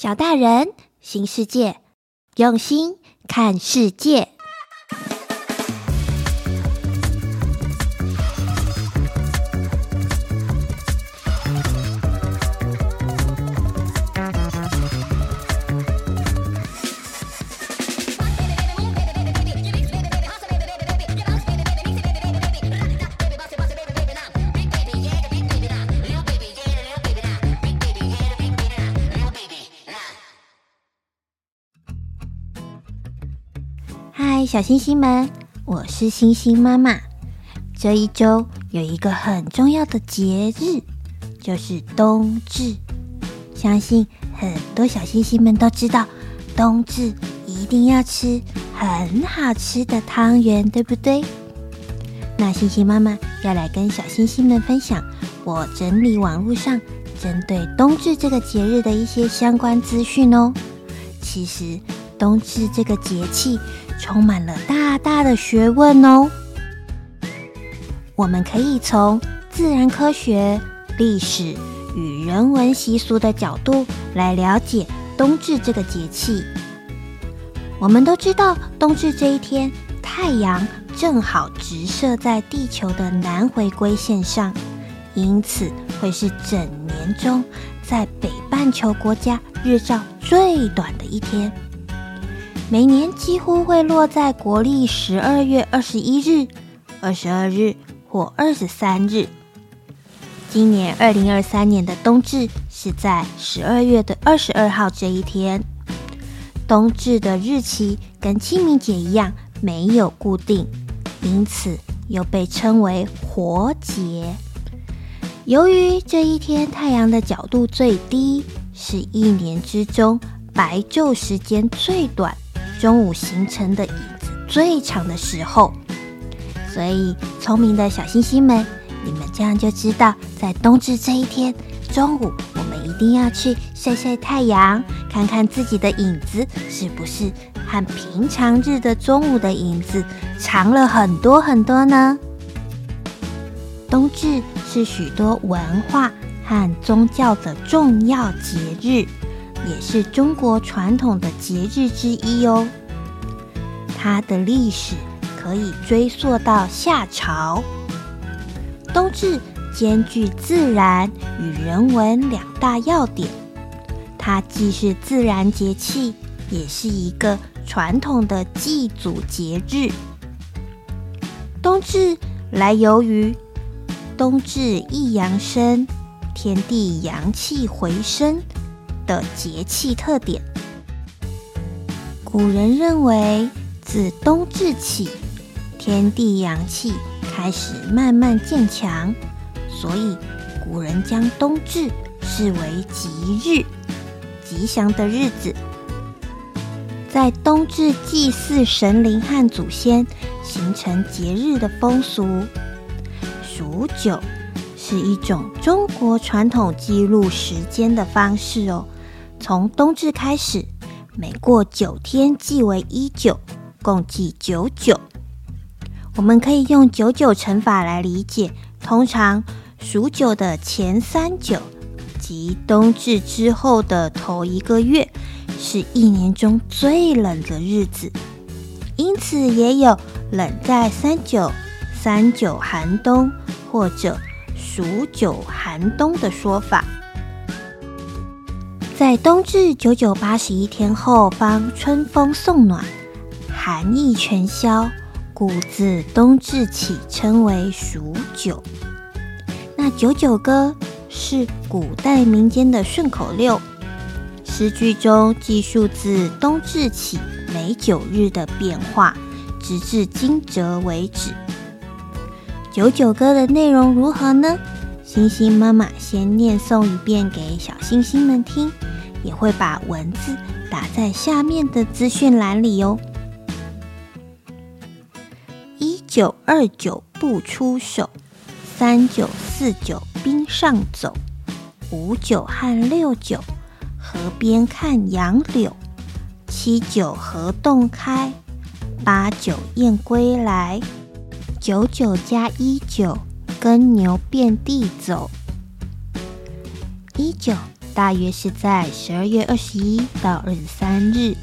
小大人，新世界，用心看世界。嗨，小星星们，我是星星妈妈。这一周有一个很重要的节日，就是冬至。相信很多小星星们都知道，冬至一定要吃很好吃的汤圆，对不对？那星星妈妈要来跟小星星们分享我整理网络上针对冬至这个节日的一些相关资讯哦。其实冬至这个节气，充满了大大的学问哦！我们可以从自然科学、历史与人文习俗的角度来了解冬至这个节气。我们都知道，冬至这一天，太阳正好直射在地球的南回归线上，因此会是整年中在北半球国家日照最短的一天。每年几乎会落在国历十二月二十一日、二十二日或二十三日。今年二零二三年的冬至是在十二月的二十二号这一天。冬至的日期跟清明节一样没有固定，因此又被称为活节。由于这一天太阳的角度最低，是一年之中白昼时间最短。中午形成的影子最长的时候，所以聪明的小星星们，你们这样就知道，在冬至这一天中午，我们一定要去晒晒太阳，看看自己的影子是不是和平常日的中午的影子长了很多很多呢？冬至是许多文化和宗教的重要节日。也是中国传统的节日之一哦。它的历史可以追溯到夏朝。冬至兼具自然与人文两大要点，它既是自然节气，也是一个传统的祭祖节日。冬至来由于冬至一阳生，天地阳气回升。的节气特点，古人认为，自冬至起，天地阳气开始慢慢渐强，所以古人将冬至视为吉日，吉祥的日子。在冬至祭祀神灵和祖先，形成节日的风俗。数九是一种中国传统记录时间的方式哦。从冬至开始，每过九天即为一九，共计九九。我们可以用九九乘法来理解。通常数九的前三九即冬至之后的头一个月，是一年中最冷的日子，因此也有冷在三九、三九寒冬或者数九寒冬的说法。在冬至九九八十一天后，方春风送暖，寒意全消，故自冬至起称为数九。那九九歌是古代民间的顺口溜，诗句中记述自冬至起每九日的变化，直至惊蛰为止。九九歌的内容如何呢？星星妈妈先念诵一遍给小星星们听。也会把文字打在下面的资讯栏里哦。一九二九不出手，三九四九冰上走，五九和六九河边看杨柳，七九河洞开，八九雁归来，九九加一九耕牛遍地走，一九。大约是在十二月二十一到二十三日，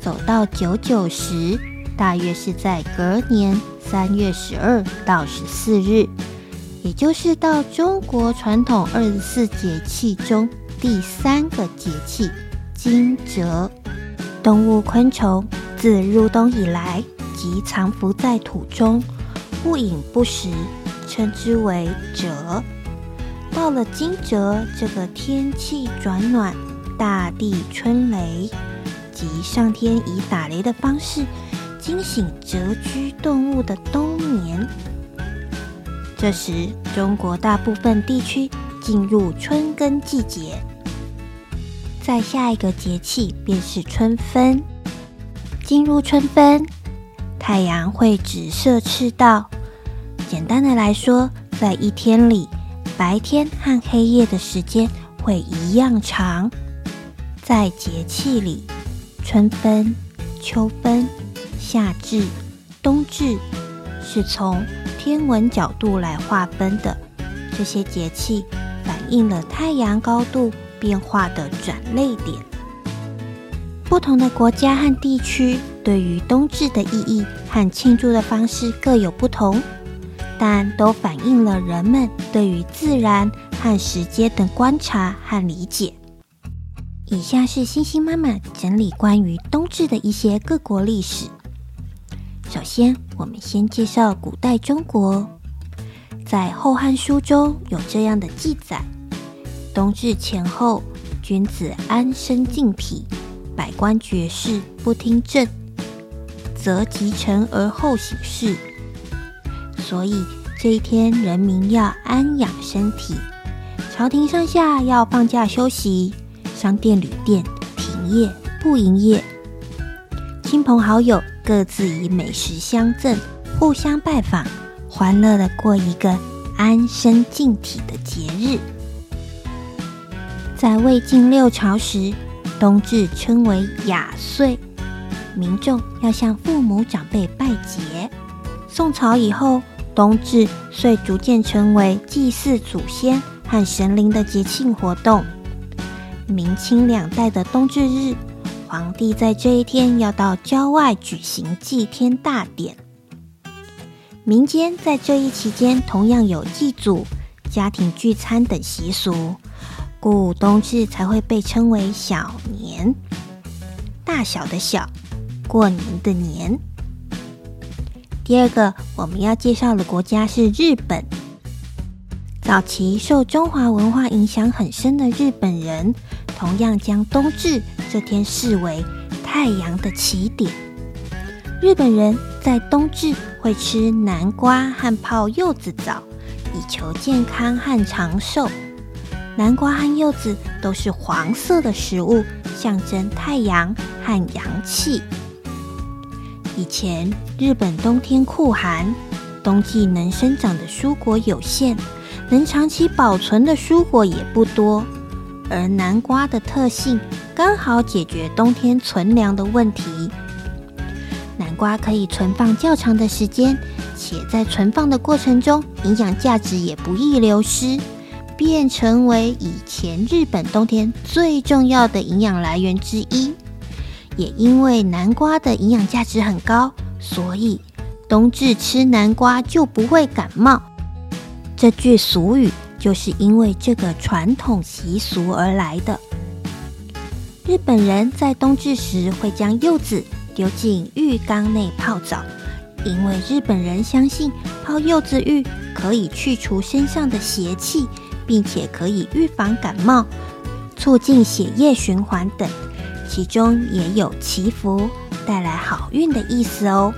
走到九九时，大约是在隔年三月十二到十四日，也就是到中国传统二十四节气中第三个节气惊蛰。动物昆虫自入冬以来即藏伏在土中，不饮不食，称之为蛰。到了惊蛰，这个天气转暖，大地春雷，即上天以打雷的方式惊醒蛰居动物的冬眠。这时，中国大部分地区进入春耕季节。在下一个节气便是春分。进入春分，太阳会直射赤道。简单的来说，在一天里。白天和黑夜的时间会一样长。在节气里，春分、秋分、夏至、冬至是从天文角度来划分的。这些节气反映了太阳高度变化的转捩点。不同的国家和地区对于冬至的意义和庆祝的方式各有不同。但都反映了人们对于自然和时间的观察和理解。以下是星星妈妈整理关于冬至的一些各国历史。首先，我们先介绍古代中国，在《后汉书》中有这样的记载：冬至前后，君子安身静体，百官绝事不听政，则及晨而后省事。所以这一天，人民要安养身体，朝廷上下要放假休息，商店旅店停业不营业，亲朋好友各自以美食相赠，互相拜访，欢乐的过一个安身静体的节日。在魏晋六朝时，冬至称为雅岁，民众要向父母长辈拜节。宋朝以后，冬至遂逐渐成为祭祀祖先和神灵的节庆活动。明清两代的冬至日，皇帝在这一天要到郊外举行祭天大典。民间在这一期间同样有祭祖、家庭聚餐等习俗，故冬至才会被称为小年。大小的小，过年的年。第二个我们要介绍的国家是日本。早期受中华文化影响很深的日本人，同样将冬至这天视为太阳的起点。日本人在冬至会吃南瓜和泡柚子澡，以求健康和长寿。南瓜和柚子都是黄色的食物，象征太阳和阳气。以前日本冬天酷寒，冬季能生长的蔬果有限，能长期保存的蔬果也不多。而南瓜的特性刚好解决冬天存粮的问题。南瓜可以存放较长的时间，且在存放的过程中，营养价值也不易流失，便成为以前日本冬天最重要的营养来源之一。也因为南瓜的营养价值很高，所以冬至吃南瓜就不会感冒。这句俗语就是因为这个传统习俗而来的。日本人在冬至时会将柚子丢进浴缸内泡澡，因为日本人相信泡柚子浴可以去除身上的邪气，并且可以预防感冒、促进血液循环等。其中也有祈福、带来好运的意思哦。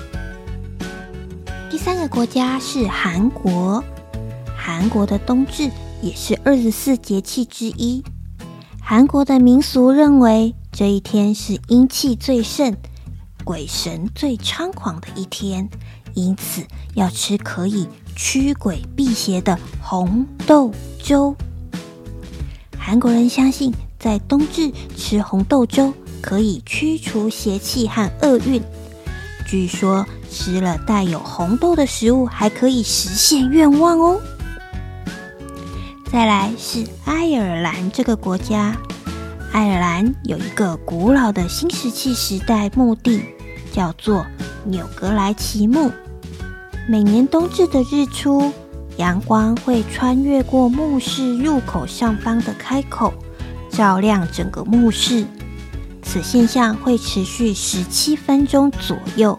第三个国家是韩国，韩国的冬至也是二十四节气之一。韩国的民俗认为这一天是阴气最盛、鬼神最猖狂的一天，因此要吃可以驱鬼辟邪的红豆粥。韩国人相信，在冬至吃红豆粥。可以驱除邪气和厄运。据说吃了带有红豆的食物，还可以实现愿望哦。再来是爱尔兰这个国家，爱尔兰有一个古老的新石器时代墓地，叫做纽格莱奇墓。每年冬至的日出，阳光会穿越过墓室入口上方的开口，照亮整个墓室。此现象会持续十七分钟左右，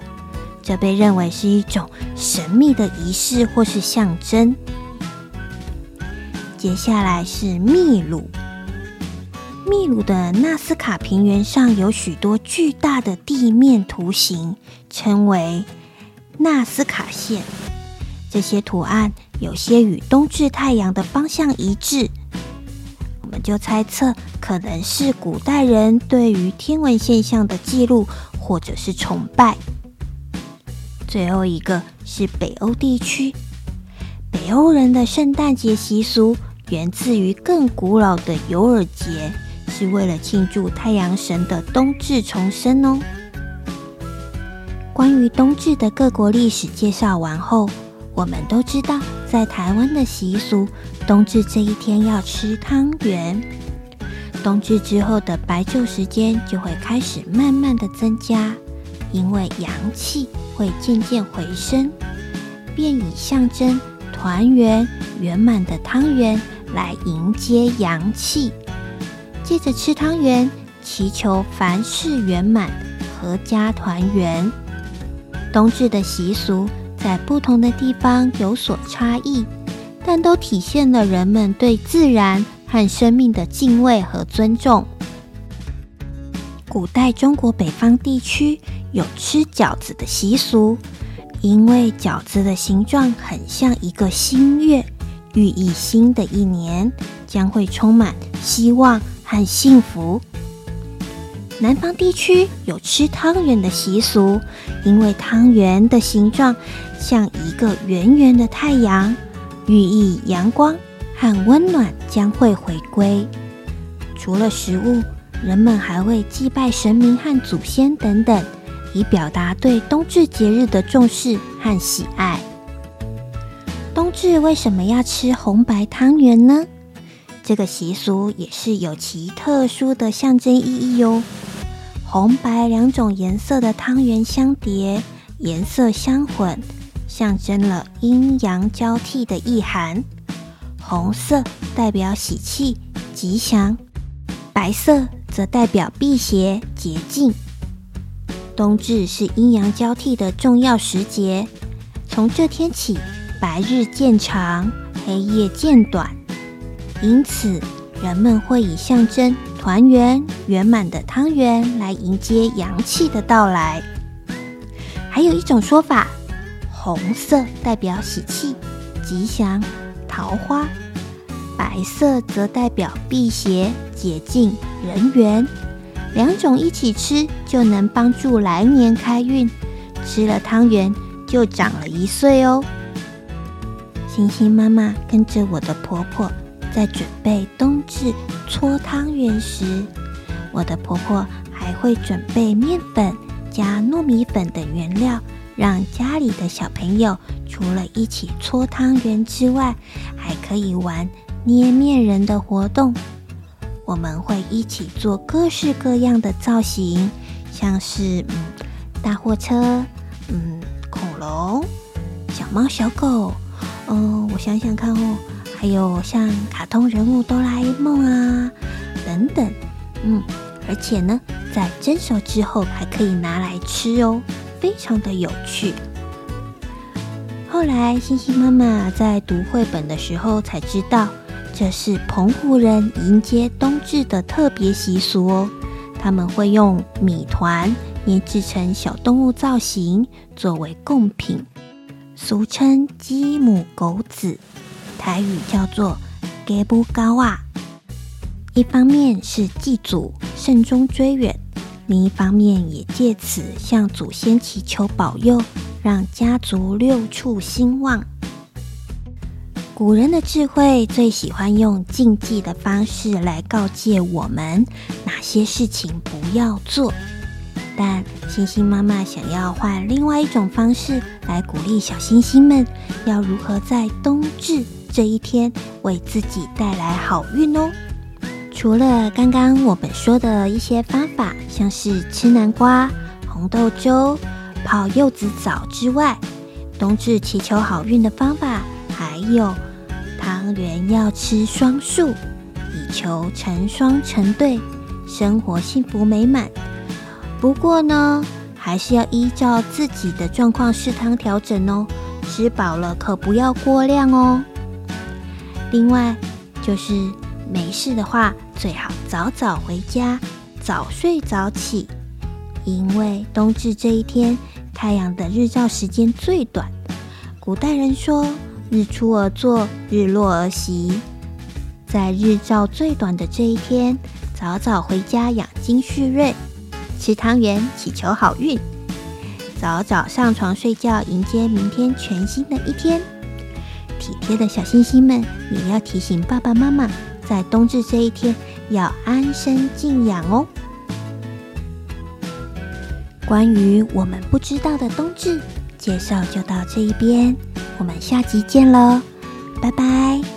这被认为是一种神秘的仪式或是象征。接下来是秘鲁，秘鲁的纳斯卡平原上有许多巨大的地面图形，称为纳斯卡线。这些图案有些与冬至太阳的方向一致，我们就猜测可能是古代人对于天文现象的记录或者是崇拜。最后一个是北欧地区，北欧人的圣诞节习俗。源自于更古老的尤尔节，是为了庆祝太阳神的冬至重生哦。关于冬至的各国历史介绍完后，我们都知道，在台湾的习俗，冬至这一天要吃汤圆。冬至之后的白昼时间就会开始慢慢的增加，因为阳气会渐渐回升，便以象征团圆圆满的汤圆。来迎接阳气，接着吃汤圆，祈求凡事圆满、阖家团圆。冬至的习俗在不同的地方有所差异，但都体现了人们对自然和生命的敬畏和尊重。古代中国北方地区有吃饺子的习俗，因为饺子的形状很像一个新月。寓意新的一年将会充满希望和幸福。南方地区有吃汤圆的习俗，因为汤圆的形状像一个圆圆的太阳，寓意阳光和温暖将会回归。除了食物，人们还会祭拜神明和祖先等等，以表达对冬至节日的重视和喜爱。冬至为什么要吃红白汤圆呢？这个习俗也是有其特殊的象征意义哟。红白两种颜色的汤圆相叠，颜色相混，象征了阴阳交替的意涵。红色代表喜气、吉祥，白色则代表辟邪、洁净。冬至是阴阳交替的重要时节，从这天起，白日渐长，黑夜渐短，因此人们会以象征团圆圆满的汤圆来迎接阳气的到来。还有一种说法，红色代表喜气、吉祥、桃花，白色则代表辟邪、洁净、人缘。两种一起吃就能帮助来年开运，吃了汤圆就长了一岁哦。星星妈妈跟着我的婆婆在准备冬至搓汤圆时，我的婆婆还会准备面粉加糯米粉等原料，让家里的小朋友除了一起搓汤圆之外，还可以玩捏面人的活动。我们会一起做各式各样的造型，像是嗯大货车、嗯恐龙、小猫小狗。哦，我想想看哦，还有像卡通人物哆啦 A 梦啊等等，嗯，而且呢，在蒸熟之后还可以拿来吃哦，非常的有趣。后来，星星妈妈在读绘本的时候才知道，这是澎湖人迎接冬至的特别习俗哦。他们会用米团捏制成小动物造型作为贡品。俗称鸡母狗子，台语叫做鸡母狗仔。一方面是祭祖、慎终追远，另一方面也借此向祖先祈求保佑，让家族六畜兴旺。古人的智慧最喜欢用禁忌的方式来告诫我们哪些事情不要做。但星星妈妈想要换另外一种方式来鼓励小星星们，要如何在冬至这一天为自己带来好运哦。除了刚刚我们说的一些方法，像是吃南瓜、红豆粥、泡柚子澡之外，冬至祈求好运的方法还有汤圆要吃双数，以求成双成对，生活幸福美满。不过呢，还是要依照自己的状况适当调整哦。吃饱了可不要过量哦。另外，就是没事的话，最好早早回家，早睡早起，因为冬至这一天，太阳的日照时间最短。古代人说：“日出而作，日落而息。”在日照最短的这一天，早早回家养精蓄锐，吃汤圆祈求好运。早早上床睡觉，迎接明天全新的一天。体贴的小星星们，也要提醒爸爸妈妈，在冬至这一天要安身静养哦。关于我们不知道的冬至介绍就到这一边，我们下集见喽，拜拜。